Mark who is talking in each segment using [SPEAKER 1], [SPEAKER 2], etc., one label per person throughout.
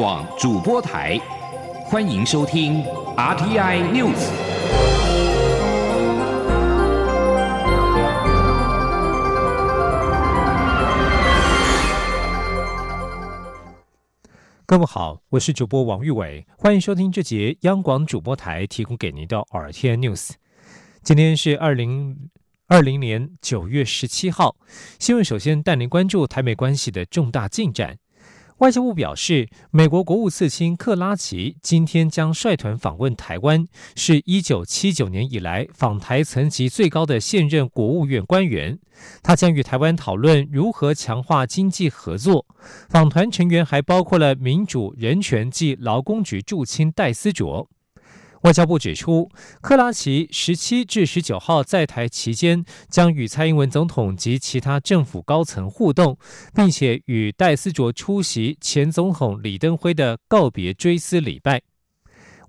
[SPEAKER 1] 广主播台，欢迎收听 RTI News。
[SPEAKER 2] 各位好，我是主播王玉伟，欢迎收听这节央广主播台提供给您的 RTI News。今天是二零二零年九月十七号，新闻首先带您关注台美关系的重大进展。外交部表示，美国国务次卿克拉奇今天将率团访问台湾，是一九七九年以来访台层级最高的现任国务院官员。他将与台湾讨论如何强化经济合作。访团成员还包括了民主、人权及劳工局驻青戴思卓。外交部指出，克拉奇十七至十九号在台期间，将与蔡英文总统及其他政府高层互动，并且与戴思卓出席前总统李登辉的告别追思礼拜。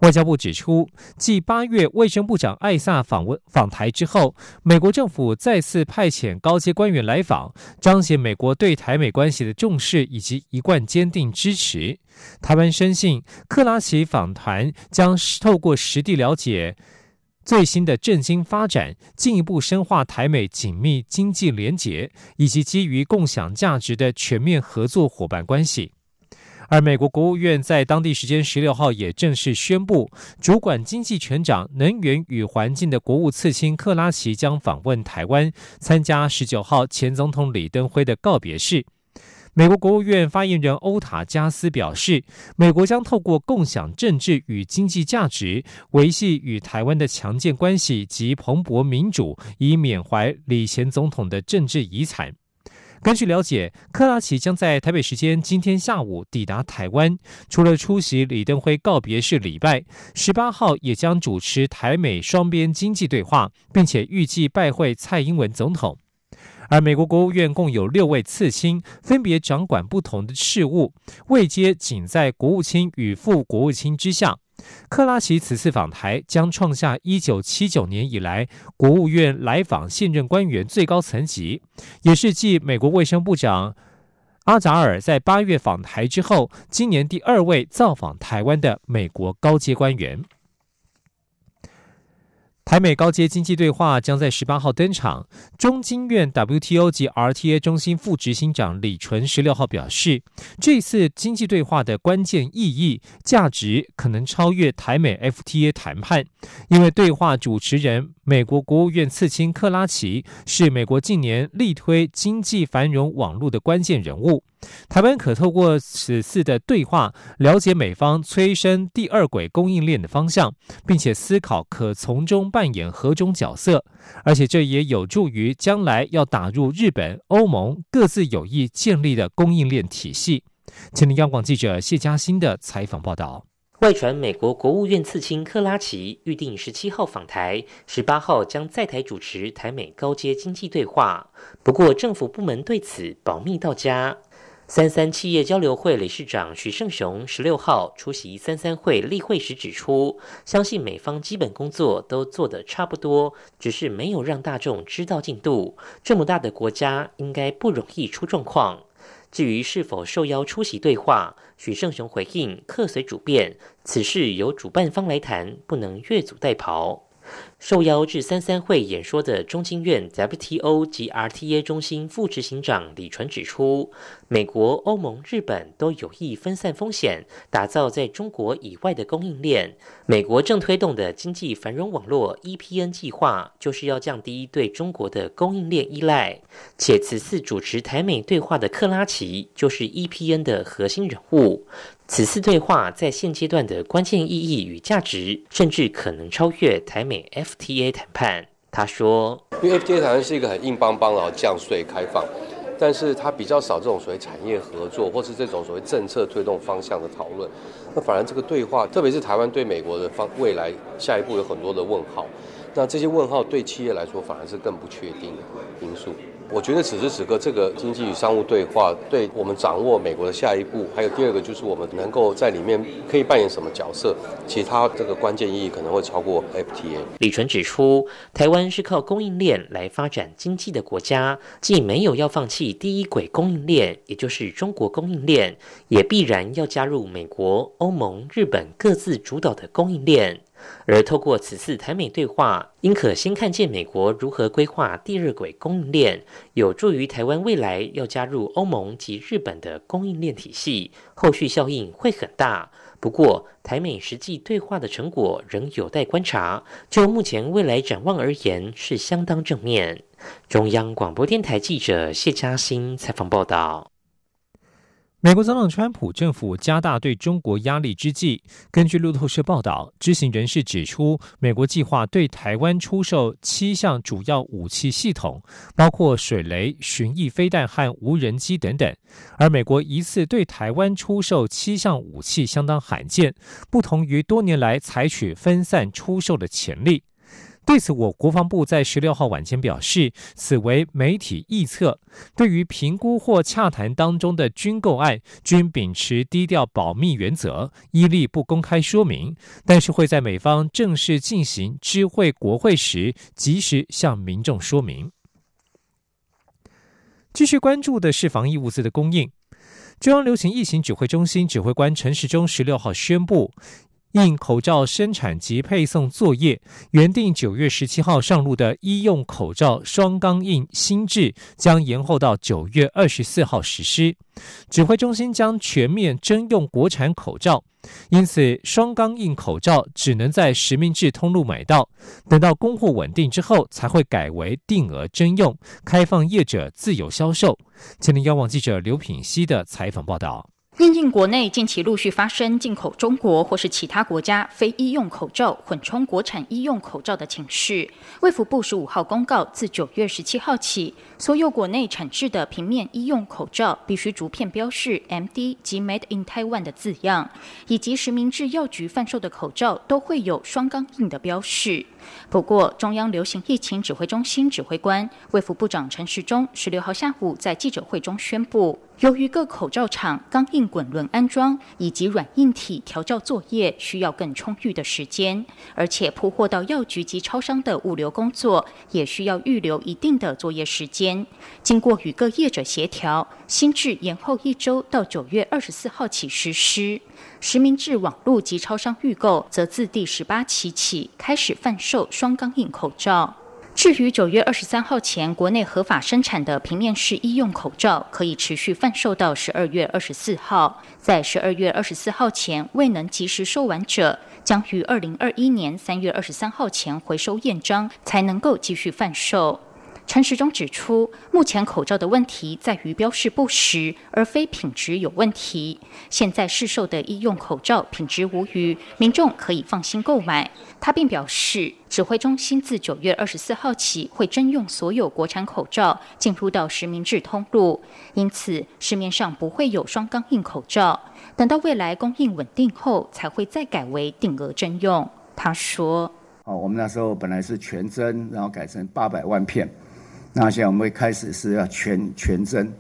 [SPEAKER 2] 外交部指出，继八月卫生部长艾萨访问访台之后，美国政府再次派遣高阶官员来访，彰显美国对台美关系的重视以及一贯坚定支持。台湾深信，克拉奇访团将透过实地了解最新的振兴发展，进一步深化台美紧密经济联结以及基于共享价值的全面合作伙伴关系。而美国国务院在当地时间十六号也正式宣布，主管经济权长、能源与环境的国务次卿克拉奇将访问台湾，参加十九号前总统李登辉的告别式。美国国务院发言人欧塔加斯表示，美国将透过共享政治与经济价值，维系与台湾的强健关系及蓬勃民主，以缅怀李前总统的政治遗产。根据了解，克拉奇将在台北时间今天下午抵达台湾，除了出席李登辉告别式礼拜，十八号也将主持台美双边经济对话，并且预计拜会蔡英文总统。而美国国务院共有六位次卿，分别掌管不同的事务，位阶仅在国务卿与副国务卿之下。克拉奇此次访台将创下一九七九年以来国务院来访现任官员最高层级，也是继美国卫生部长阿扎尔在八月访台之后，今年第二位造访台湾的美国高阶官员。台美高阶经济对话将在十八号登场。中经院 WTO 及 RTA 中心副执行长李纯十六号表示，这次经济对话的关键意义、价值可能超越台美 FTA 谈判，因为对话主持人美国国务院次卿克拉奇是美国近年力推经济繁荣网络的关键人物。台湾可透过此次的对话，了解美方催生第二轨供应链的方向，并且思考可从中扮演何种角色，而且这也有助于将来要打入日本、欧盟各自有意建立的供应链体系。前听央广记者谢嘉欣的采访报道。
[SPEAKER 3] 外传美国国务院次卿克拉奇预定十七号访台，十八号将在台主持台美高阶经济对话。不过政府部门对此保密到家。三三企业交流会理事长许胜雄十六号出席三三会例会时指出，相信美方基本工作都做得差不多，只是没有让大众知道进度。这么大的国家，应该不容易出状况。至于是否受邀出席对话，许胜雄回应：客随主便，此事由主办方来谈，不能越俎代庖。受邀至三三会演说的中经院 WTO 及 RTA 中心副执行长李纯指出，美国、欧盟、日本都有意分散风险，打造在中国以外的供应链。美国正推动的经济繁荣网络 EPN 计划，就是要降低对中国的供应链依赖。且此次主持台美对话的克拉奇，就是 EPN 的核心人物。此次对话在现阶段的关键意义与价值，甚至可能超越台美 F FTA 谈判。他说：“
[SPEAKER 4] 因为 FTA 谈判是一个很硬邦邦的降税开放，但是它比较少这种所谓产业合作，或是这种所谓政策推动方向的讨论。那反而这个对话，特别是台湾对美国的方未来下一步有很多的问号。那这些问号对企业来说，反而是更不确定的因素。”我觉得此时此刻，这个经济与商务对话，对我们掌握美国的下一步，还有第二个就是我们能够在里面可以扮演什么角色，其他这个关键意义可能会超过 FTA。
[SPEAKER 3] 李纯指出，台湾是靠供应链来发展经济的国家，既没有要放弃第一轨供应链，也就是中国供应链，也必然要加入美国、欧盟、日本各自主导的供应链。而透过此次台美对话，应可先看见美国如何规划第二轨供应链，有助于台湾未来要加入欧盟及日本的供应链体系，后续效应会很大。不过，台美实际对话的成果仍有待观察。就目前未来展望而言，是相当正面。中央广播电台记者谢嘉欣采访报道。
[SPEAKER 2] 美国总统川普政府加大对中国压力之际，根据路透社报道，知情人士指出，美国计划对台湾出售七项主要武器系统，包括水雷、巡弋飞弹和无人机等等。而美国一次对台湾出售七项武器相当罕见，不同于多年来采取分散出售的潜力。对此，我国防部在十六号晚间表示，此为媒体臆测。对于评估或洽谈当中的军购案，均秉持低调保密原则，依例不公开说明。但是会在美方正式进行知会国会时，及时向民众说明。继续关注的是防疫物资的供应。中央流行疫情指挥中心指挥官陈时中十六号宣布。应口罩生产及配送作业，原定九月十七号上路的医用口罩双钢印新制将延后到九月二十四号实施。指挥中心将全面征用国产口罩，因此双钢印口罩只能在实名制通路买到，等到供货稳定之后，才会改为定额征用，开放业者自由销售。前天，央网记者刘品希的采访报道。
[SPEAKER 5] 因应国内近期陆续发生进口中国或是其他国家非医用口罩混充国产医用口罩的情势，卫福部十五号公告，自九月十七号起，所有国内产制的平面医用口罩必须逐片标示 “MD” 及 “Made in Taiwan” 的字样，以及实名制药局贩售的口罩都会有双钢印的标示。不过，中央流行疫情指挥中心指挥官卫福部长陈时中十六号下午在记者会中宣布。由于各口罩厂钢印滚轮安装以及软硬体调教作业需要更充裕的时间，而且铺货到药局及超商的物流工作也需要预留一定的作业时间。经过与各业者协调，新制延后一周到九月二十四号起实施。实名制网络及超商预购则自第十八期起开始贩售双钢印口罩。至于九月二十三号前国内合法生产的平面式医用口罩，可以持续贩售到十二月二十四号。在十二月二十四号前未能及时售完者，将于二零二一年三月二十三号前回收验章，才能够继续贩售。陈时中指出，目前口罩的问题在于标示不实，而非品质有问题。现在市售的医用口罩品质无虞，民众可以放心购买。他并表示，指挥中心自九月二十四号起会征用所有国产口罩进入到实名制通路，因此市面上不会有双钢印口罩。等到未来供应稳定后，才会再改为定额征用。他说：“
[SPEAKER 6] 哦，我们那时候本来是全征，然后改成八百万片。”那现在我们会开始是要全全增，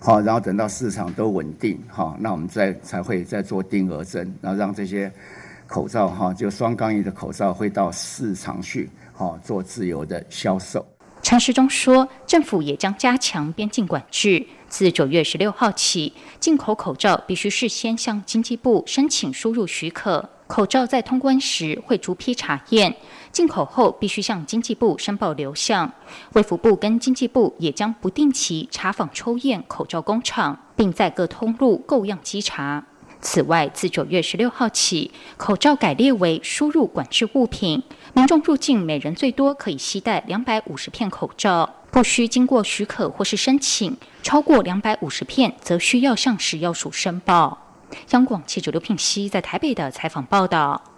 [SPEAKER 6] 好，然后等到市场都稳定，好，那我们再才会再做定额增，然后让这些口罩哈，就双钢印的口罩会到市场去，好做自由的销售。
[SPEAKER 5] 陈时中说，政府也将加强边境管制，自九月十六号起，进口口罩必须事先向经济部申请输入许可，口罩在通关时会逐批查验。进口后必须向经济部申报流向，卫福部跟经济部也将不定期查访抽验口罩工厂，并在各通路购样稽查。此外，自九月十六号起，口罩改列为输入管制物品，民众入境每人最多可以携带两百五十片口罩，不需经过许可或是申请，超过两百五十片则需要向食药署申报。央广记者刘品熙在台北的采访报道。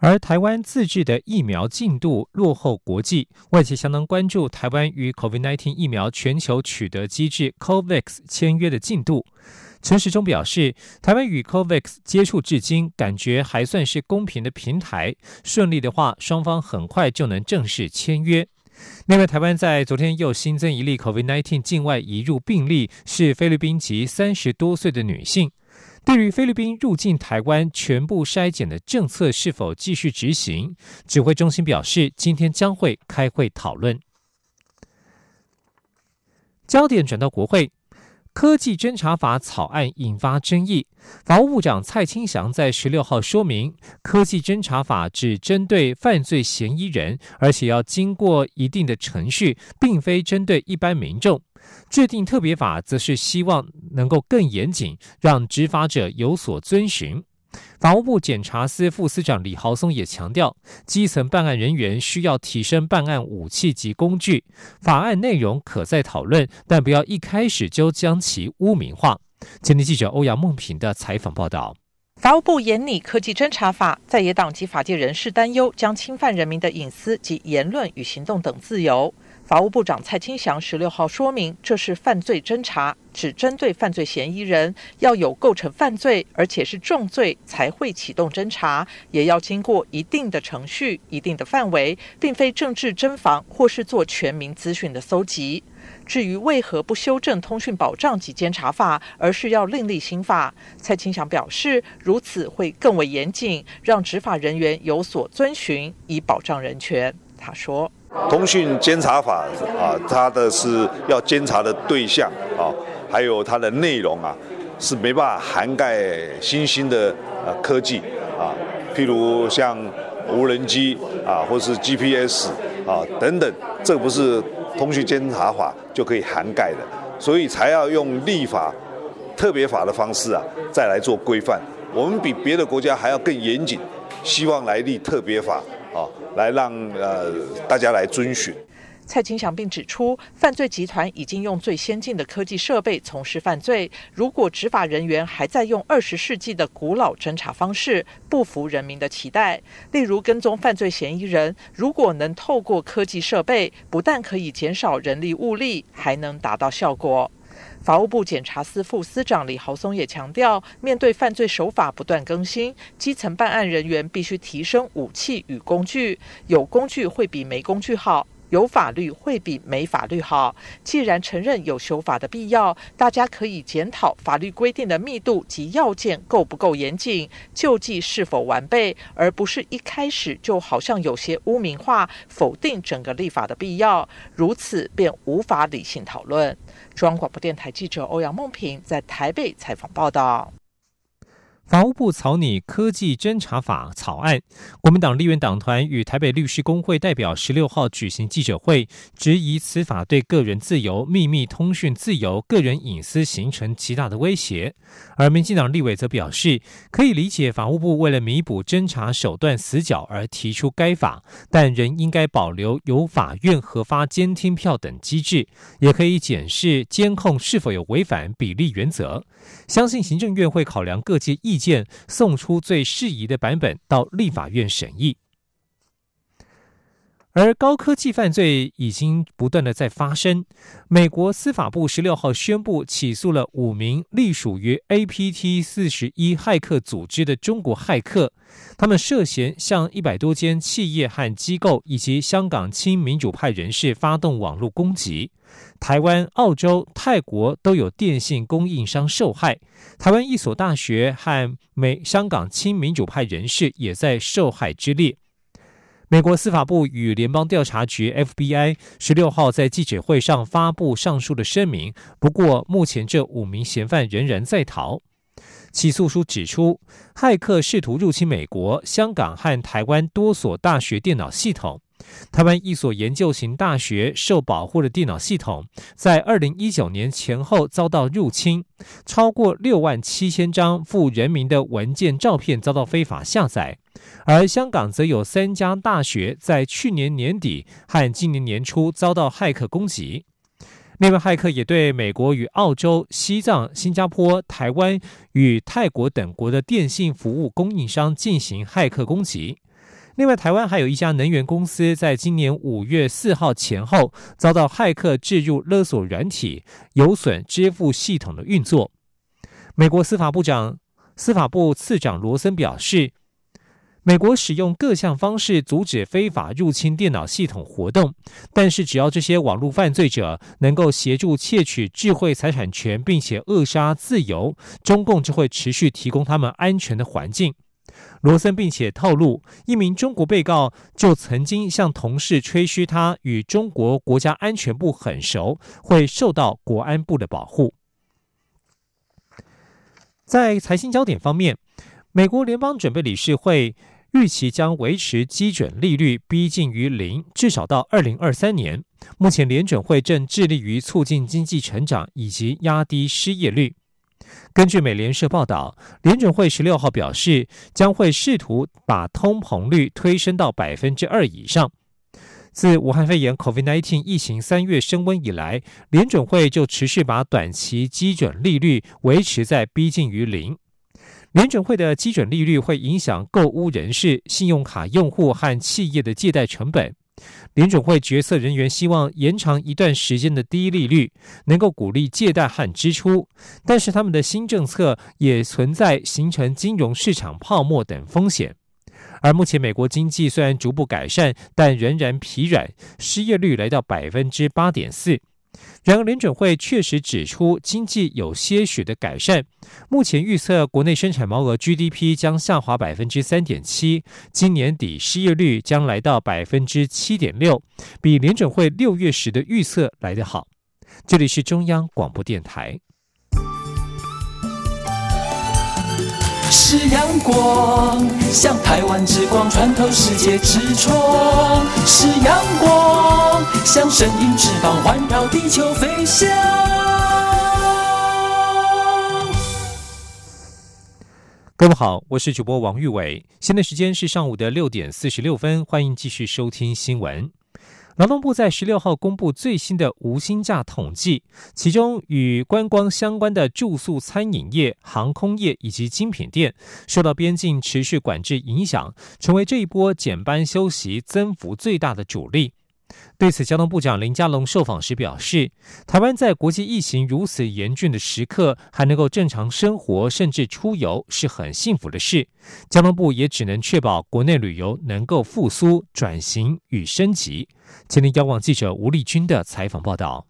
[SPEAKER 2] 而台湾自制的疫苗进度落后国际，外界相当关注台湾与 COVID-19 疫苗全球取得机制 COVAX 签约的进度。陈时中表示，台湾与 COVAX 接触至今，感觉还算是公平的平台，顺利的话，双方很快就能正式签约。另外，台湾在昨天又新增一例 COVID-19 境外移入病例，是菲律宾籍三十多岁的女性。对于菲律宾入境台湾全部筛检的政策是否继续执行，指挥中心表示，今天将会开会讨论。焦点转到国会。科技侦查法草案引发争议，法务部长蔡清祥在十六号说明，科技侦查法只针对犯罪嫌疑人，而且要经过一定的程序，并非针对一般民众。制定特别法，则是希望能够更严谨，让执法者有所遵循。法务部检察司副司长李豪松也强调，基层办案人员需要提升办案武器及工具。法案内容可再讨论，但不要一开始就将其污名化。今天记者欧阳梦平的采访报道。
[SPEAKER 7] 法务部严拟科技侦查法，在野党及法界人士担忧将侵犯人民的隐私及言论与行动等自由。法务部长蔡清祥十六号说明，这是犯罪侦查，只针对犯罪嫌疑人，要有构成犯罪，而且是重罪才会启动侦查，也要经过一定的程序、一定的范围，并非政治侦防或是做全民资讯的搜集。至于为何不修正通讯保障及监察法，而是要另立新法，蔡清祥表示，如此会更为严谨，让执法人员有所遵循，以保障人权。他说。
[SPEAKER 8] 通讯监察法啊，它的是要监察的对象啊，还有它的内容啊，是没办法涵盖新兴的呃科技啊，譬如像无人机啊，或是 GPS 啊等等，这不是通讯监察法就可以涵盖的，所以才要用立法特别法的方式啊，再来做规范。我们比别的国家还要更严谨，希望来立特别法。啊，来让呃大家来遵循。
[SPEAKER 7] 蔡清祥并指出，犯罪集团已经用最先进的科技设备从事犯罪。如果执法人员还在用二十世纪的古老侦查方式，不符人民的期待。例如，跟踪犯罪嫌疑人，如果能透过科技设备，不但可以减少人力物力，还能达到效果。法务部检察司副司长李豪松也强调，面对犯罪手法不断更新，基层办案人员必须提升武器与工具。有工具会比没工具好，有法律会比没法律好。既然承认有修法的必要，大家可以检讨法律规定的密度及要件够不够严谨，救济是否完备，而不是一开始就好像有些污名化、否定整个立法的必要，如此便无法理性讨论。中央广播电台记者欧阳梦平在台北采访报道。
[SPEAKER 2] 法务部草拟科技侦查法草案，国民党立院党团与台北律师工会代表十六号举行记者会，质疑此法对个人自由、秘密通讯自由、个人隐私形成极大的威胁。而民进党立委则表示，可以理解法务部为了弥补侦查手段死角而提出该法，但仍应该保留由法院核发监听票等机制，也可以检视监控是否有违反比例原则。相信行政院会考量各界意件，送出最适宜的版本到立法院审议。而高科技犯罪已经不断的在发生。美国司法部十六号宣布起诉了五名隶属于 APT 四十一骇客组织的中国骇客，他们涉嫌向一百多间企业和机构以及香港亲民主派人士发动网络攻击。台湾、澳洲、泰国都有电信供应商受害，台湾一所大学和美香港亲民主派人士也在受害之列。美国司法部与联邦调查局 FBI 十六号在记者会上发布上述的声明，不过目前这五名嫌犯仍然在逃。起诉书指出，骇客试图入侵美国、香港和台湾多所大学电脑系统。台湾一所研究型大学受保护的电脑系统，在二零一九年前后遭到入侵，超过六万七千张附人民的文件、照片遭到非法下载。而香港则有三家大学在去年年底和今年年初遭到骇客攻击。另外，骇客也对美国与澳洲、西藏、新加坡、台湾与泰国等国的电信服务供应商进行骇客攻击。另外，台湾还有一家能源公司，在今年五月四号前后遭到骇客置入勒索软体，有损支付系统的运作。美国司法部长、司法部次长罗森表示。美国使用各项方式阻止非法入侵电脑系统活动，但是只要这些网络犯罪者能够协助窃取智慧财产权，并且扼杀自由，中共就会持续提供他们安全的环境。罗森并且透露，一名中国被告就曾经向同事吹嘘他与中国国家安全部很熟，会受到国安部的保护。在财经焦点方面，美国联邦准备理事会预期将维持基准利率逼近于零，至少到二零二三年。目前联准会正致力于促进经济成长以及压低失业率。根据美联社报道，联准会十六号表示，将会试图把通膨率推升到百分之二以上。自武汉肺炎 （COVID-19） 疫情三月升温以来，联准会就持续把短期基准利率维持在逼近于零。联准会的基准利率会影响购屋人士、信用卡用户和企业的借贷成本。联准会决策人员希望延长一段时间的低利率，能够鼓励借贷和支出，但是他们的新政策也存在形成金融市场泡沫等风险。而目前美国经济虽然逐步改善，但仍然疲软，失业率来到百分之八点四。然而，联准会确实指出经济有些许的改善。目前预测国内生产毛额 GDP 将下滑百分之三点七，今年底失业率将来到百分之七点六，比联准会六月时的预测来得好。这里是中央广播电台。
[SPEAKER 9] 是阳光，像台湾之光穿透世界之窗；是阳光，像神鹰翅膀环绕地球飞翔。
[SPEAKER 2] 各位好，我是主播王玉伟，现在时间是上午的六点四十六分，欢迎继续收听新闻。劳动部在十六号公布最新的无薪假统计，其中与观光相关的住宿、餐饮业、航空业以及精品店，受到边境持续管制影响，成为这一波减班休息增幅最大的主力。对此，交通部长林佳龙受访时表示，台湾在国际疫情如此严峻的时刻，还能够正常生活，甚至出游，是很幸福的事。交通部也只能确保国内旅游能够复苏、转型与升级。今天，央广记者吴丽君的采访报道。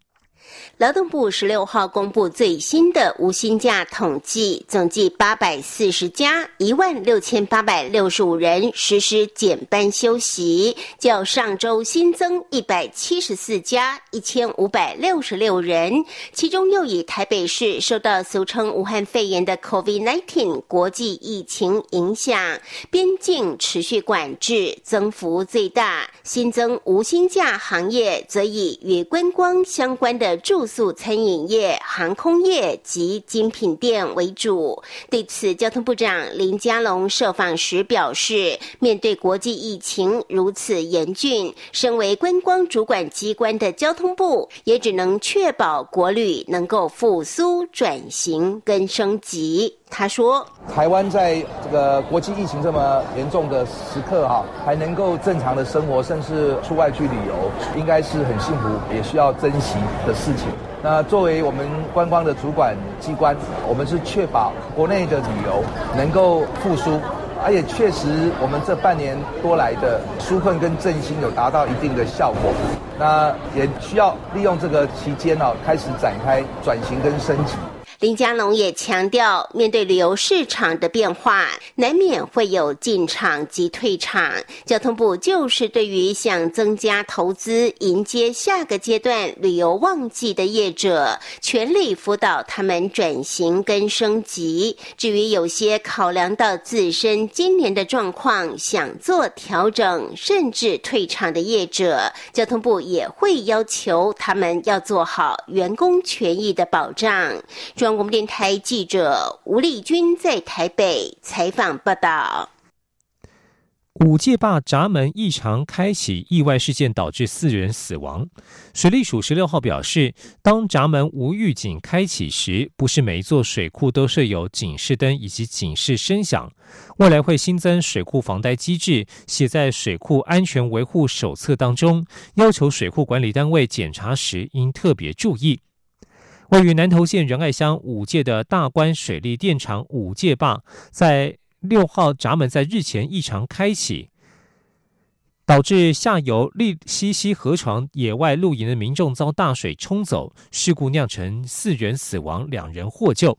[SPEAKER 10] 劳动部十六号公布最新的无薪假统计，总计八百四十家，一万六千八百六十五人实施减班休息，较上周新增一百七十四家，一千五百六十六人。其中又以台北市受到俗称武汉肺炎的 COVID-19 国际疫情影响，边境持续管制，增幅最大。新增无薪假行业，则以与观光相关的。住宿、餐饮业、航空业及精品店为主。对此，交通部长林佳龙受访时表示，面对国际疫情如此严峻，身为观光主管机关的交通部，也只能确保国旅能够复苏、转型跟升级。他说：“
[SPEAKER 11] 台湾在这个国际疫情这么严重的时刻，哈，还能够正常的生活，甚至出外去旅游，应该是很幸福，也需要珍惜的事情。那作为我们观光的主管机关，我们是确保国内的旅游能够复苏，而且确实我们这半年多来的纾困跟振兴有达到一定的效果。那也需要利用这个期间呢，开始展开转型跟升级。”
[SPEAKER 10] 林佳龙也强调，面对旅游市场的变化，难免会有进场及退场。交通部就是对于想增加投资、迎接下个阶段旅游旺季的业者，全力辅导他们转型跟升级。至于有些考量到自身今年的状况，想做调整甚至退场的业者，交通部也会要求他们要做好员工权益的保障。广电台记者吴丽君在台北采访报道：
[SPEAKER 2] 五界坝闸门异常开启，意外事件导致四人死亡。水利署十六号表示，当闸门无预警开启时，不是每一座水库都设有警示灯以及警示声响。未来会新增水库防呆机制，写在水库安全维护手册当中，要求水库管理单位检查时应特别注意。位于南投县仁爱乡五界的大关水利电厂五界坝，在六号闸门在日前异常开启，导致下游利西溪河床野外露营的民众遭大水冲走，事故酿成四人死亡，两人获救。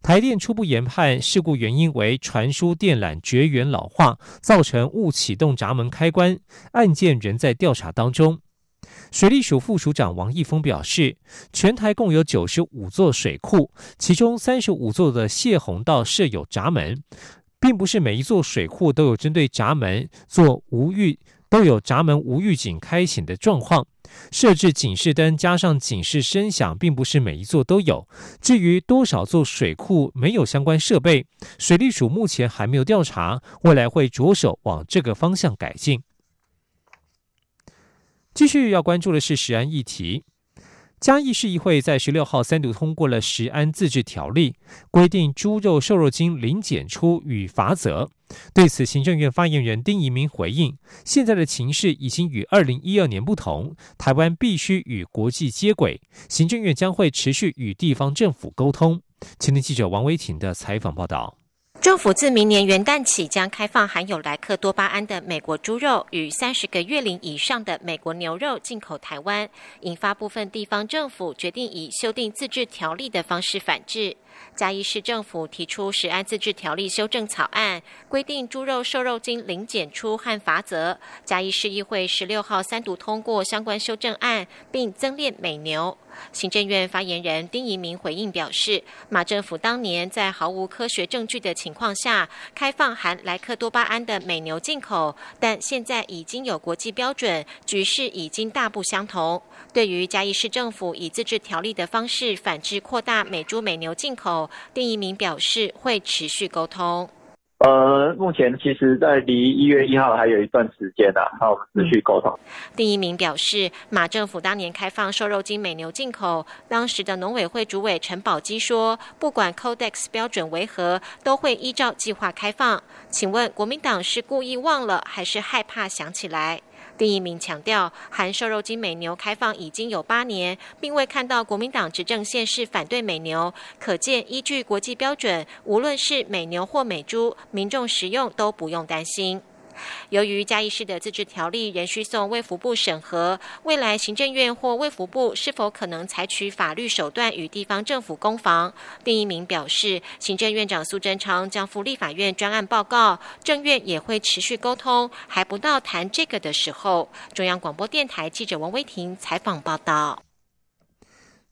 [SPEAKER 2] 台电初步研判，事故原因为传输电缆绝缘老化，造成误启动闸门开关。案件仍在调查当中。水利署副署长王义峰表示，全台共有九十五座水库，其中三十五座的泄洪道设有闸门，并不是每一座水库都有针对闸门做无预都有闸门无预警开启的状况。设置警示灯加上警示声响，并不是每一座都有。至于多少座水库没有相关设备，水利署目前还没有调查，未来会着手往这个方向改进。继续要关注的是食安议题。嘉义市议会在十六号三读通过了食安自治条例，规定猪肉瘦肉精零检出与罚则。对此，行政院发言人丁仪明回应：现在的情势已经与二零一二年不同，台湾必须与国际接轨。行政院将会持续与地方政府沟通。前天记者王维婷的采访报道。
[SPEAKER 12] 政府自明年元旦起将开放含有莱克多巴胺的美国猪肉与三十个月龄以上的美国牛肉进口台湾，引发部分地方政府决定以修订自治条例的方式反制。嘉义市政府提出食安自治条例修正草案，规定猪肉瘦肉精零检出和罚则。嘉义市议会十六号三读通过相关修正案，并增列美牛。行政院发言人丁仪明回应表示，马政府当年在毫无科学证据的情况下，开放含莱克多巴胺的美牛进口，但现在已经有国际标准，局势已经大不相同。对于嘉义市政府以自治条例的方式反制扩大美猪美牛进口，丁一明表示会持续沟通。
[SPEAKER 13] 呃，目前其实，在离一月一号还有一段时间呢，好，我们持续沟通。
[SPEAKER 12] 第一名表示，马政府当年开放瘦肉精美牛进口，当时的农委会主委陈宝基说，不管 Codex 标准为何，都会依照计划开放。请问国民党是故意忘了，还是害怕想起来？第一名强调，含瘦肉精美牛开放已经有八年，并未看到国民党执政县市反对美牛，可见依据国际标准，无论是美牛或美猪，民众食用都不用担心。由于嘉义市的自治条例仍需送卫福部审核，未来行政院或卫福部是否可能采取法律手段与地方政府攻防？另一名表示，行政院长苏贞昌将赴立法院专案报告，政院也会持续沟通，还不到谈这个的时候。中央广播电台记者王威婷采访报道。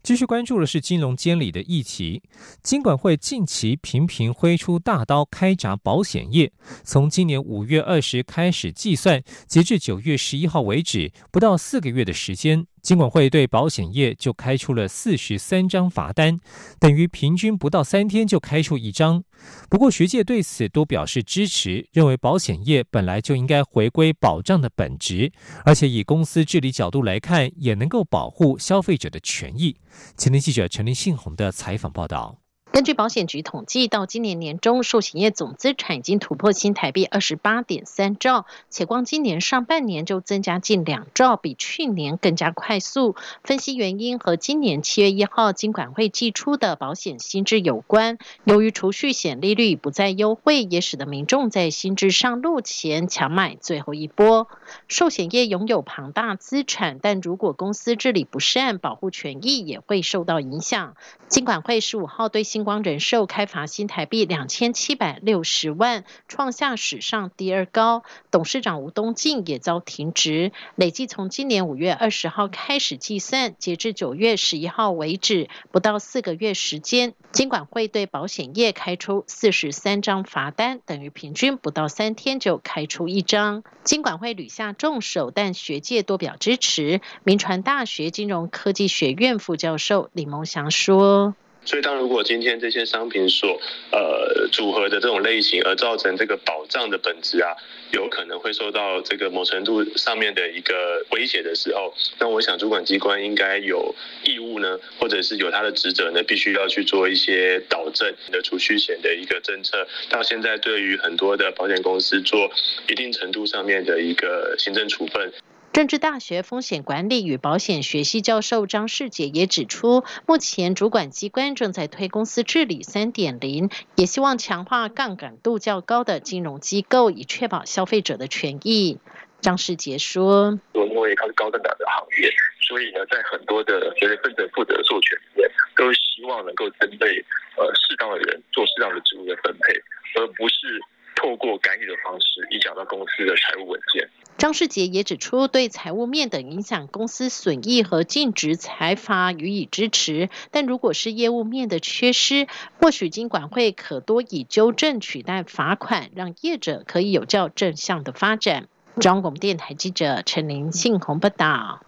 [SPEAKER 2] 继续关注的是金融监理的议题。金管会近期频频挥出大刀开闸保险业，从今年五月二十开始计算，截至九月十一号为止，不到四个月的时间。金管会对保险业就开出了四十三张罚单，等于平均不到三天就开出一张。不过学界对此都表示支持，认为保险业本来就应该回归保障的本质，而且以公司治理角度来看，也能够保护消费者的权益。前天记者陈林信宏的采访报道。
[SPEAKER 14] 根据保险局统计，到今年年中，寿险业总资产已经突破新台币二十八点三兆，且光今年上半年就增加近两兆，比去年更加快速。分析原因和今年七月一号金管会寄出的保险新制有关。由于储蓄险利率不再优惠，也使得民众在新制上路前强买最后一波。寿险业拥有庞大资产，但如果公司治理不善，保护权益也会受到影响。金管会十五号对新光人寿开罚新台币两千七百六十万，创下史上第二高。董事长吴东进也遭停职。累计从今年五月二十号开始计算，截至九月十一号为止，不到四个月时间，金管会对保险业开出四十三张罚单，等于平均不到三天就开出一张。金管会屡下重手，但学界多表支持。民传大学金融科技学院副教授李梦祥说。
[SPEAKER 15] 所以，当如果今天这些商品所呃组合的这种类型，而造成这个保障的本质啊，有可能会受到这个某程度上面的一个威胁的时候，那我想主管机关应该有义务呢，或者是有他的职责呢，必须要去做一些导正的储蓄险的一个政策。到现在，对于很多的保险公司做一定程度上面的一个行政处分。
[SPEAKER 14] 政治大学风险管理与保险学系教授张世杰也指出，目前主管机关正在推公司治理三点零，也希望强化杠杆度较高的金融机构，以确保消费者的权益。张世杰说：“
[SPEAKER 16] 因为它是高杠杆的行业，所以呢，在很多的这些分责负责授权里面，都希望能够针对呃适当的人做适当的职务的分配，而不是。”透过干预的方式影响到公司的财务文件。
[SPEAKER 14] 张世杰也指出，对财务面等影响公司损益和净值财阀予以支持，但如果是业务面的缺失，或许金管会可多以纠正取代罚款，让业者可以有较正向的发展。中央广电台记者陈林信鸿报道。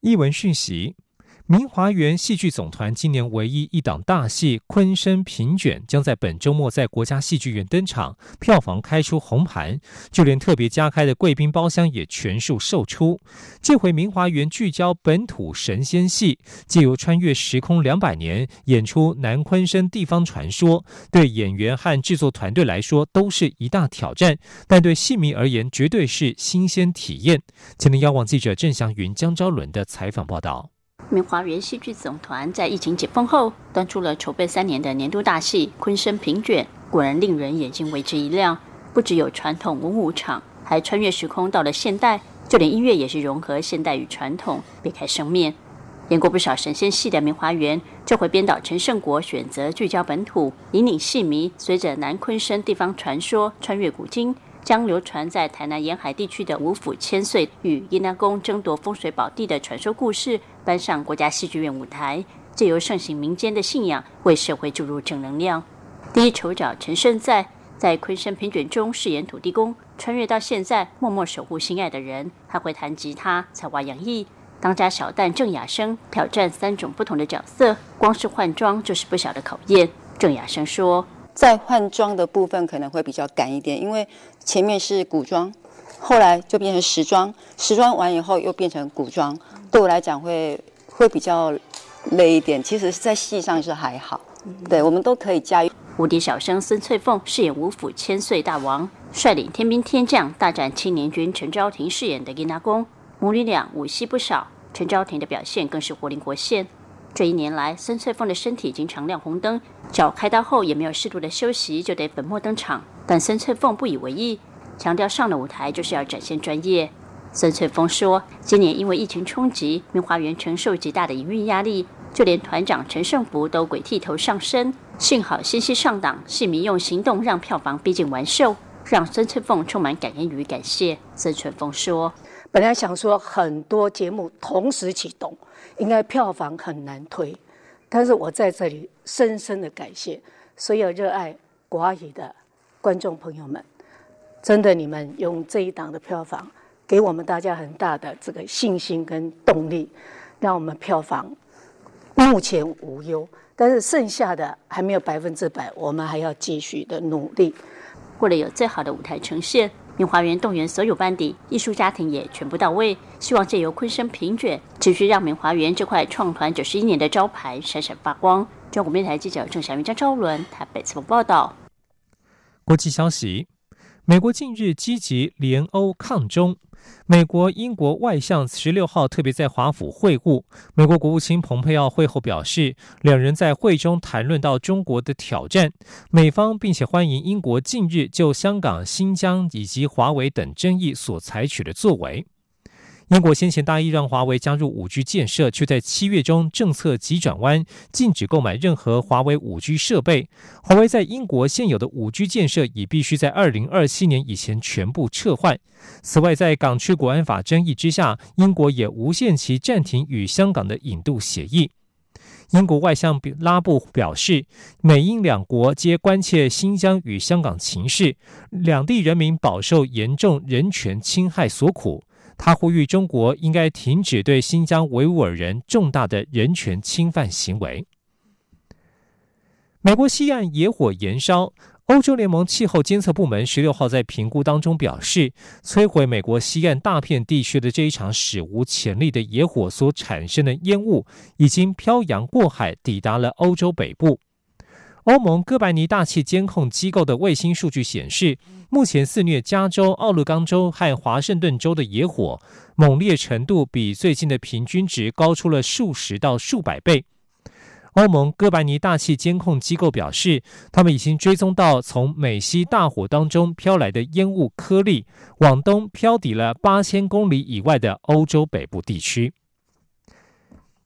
[SPEAKER 2] 译文讯息。明华园戏剧总团今年唯一一档大戏《昆生平卷》将在本周末在国家戏剧院登场，票房开出红盘，就连特别加开的贵宾包厢也全数售出。这回明华园聚焦本土神仙戏，借由穿越时空两百年，演出南昆生地方传说，对演员和制作团队来说都是一大挑战，但对戏迷而言绝对是新鲜体验。今天，邀望记者郑祥云、江昭伦的采访报道。
[SPEAKER 17] 明华园戏剧总团在疫情解封后，端出了筹备三年的年度大戏《昆生平卷》，果然令人眼睛为之一亮。不只有传统文武场，还穿越时空到了现代，就连音乐也是融合现代与传统，别开生面。演过不少神仙戏的明华园，这回编导陈胜国选择聚焦本土，引领戏迷随着南昆生地方传说穿越古今。将流传在台南沿海地区的五府千岁与阴南宫争夺风水宝地的传说故事搬上国家戏剧院舞台，借由盛行民间的信仰，为社会注入正能量。第一丑角陈胜在在昆山评卷中饰演土地公，穿越到现在默默守护心爱的人，他会弹吉他、才华洋溢。当家小旦郑雅生挑战三种不同的角色，光是换装就是不小的考验。郑雅生说。
[SPEAKER 18] 在换装的部分可能会比较赶一点，因为前面是古装，后来就变成时装，时装完以后又变成古装，对我来讲会会比较累一点。其实，在戏上是还好，对我们都可以驾驭。
[SPEAKER 17] 无敌小生孙翠凤饰演五府千岁大王，率领天兵天将大战青年军陈昭廷饰演的殷大公，母女俩武戏不少，陈昭廷的表现更是活灵活现。这一年来，孙翠凤的身体经常亮红灯，脚开刀后也没有适度的休息，就得粉墨登场。但孙翠凤不以为意，强调上了舞台就是要展现专业。孙翠凤说：“今年因为疫情冲击，明华园承受极大的营运压力，就连团长陈胜福都鬼剃头上身。幸好信息上档，戏迷用行动让票房逼近完售，让孙翠凤充满感恩与感谢。”孙翠凤说：“
[SPEAKER 19] 本来想说很多节目同时启动。”应该票房很难推，但是我在这里深深的感谢所有热爱国语的观众朋友们，真的你们用这一档的票房给我们大家很大的这个信心跟动力，让我们票房目前无忧，但是剩下的还没有百分之百，我们还要继续的努力，
[SPEAKER 17] 为了有最好的舞台呈现。明华园动员所有班底，艺术家庭也全部到位，希望借由昆生评卷，持续让明华园这块创团九十一年的招牌闪闪发光。中国电台记者郑小云、张昭伦台北采访报道。
[SPEAKER 2] 国际消息：美国近日积极联欧抗中。美国、英国外相十六号特别在华府会晤。美国国务卿蓬佩奥会后表示，两人在会中谈论到中国的挑战，美方并且欢迎英国近日就香港、新疆以及华为等争议所采取的作为。英国先前大意让华为加入五 G 建设，却在七月中政策急转弯，禁止购买任何华为五 G 设备。华为在英国现有的五 G 建设已必须在二零二七年以前全部撤换。此外，在港区国安法争议之下，英国也无限期暂停与香港的引渡协议。英国外相拉布表示，美英两国皆关切新疆与香港情势，两地人民饱受严重人权侵害所苦。他呼吁中国应该停止对新疆维吾尔人重大的人权侵犯行为。美国西岸野火延烧，欧洲联盟气候监测部门十六号在评估当中表示，摧毁美国西岸大片地区的这一场史无前例的野火所产生的烟雾，已经漂洋过海抵达了欧洲北部。欧盟哥白尼大气监控机构的卫星数据显示，目前肆虐加州、奥勒冈州和华盛顿州的野火猛烈程度，比最近的平均值高出了数十到数百倍。欧盟哥白尼大气监控机构表示，他们已经追踪到从美西大火当中飘来的烟雾颗粒，往东飘抵了八千公里以外的欧洲北部地区。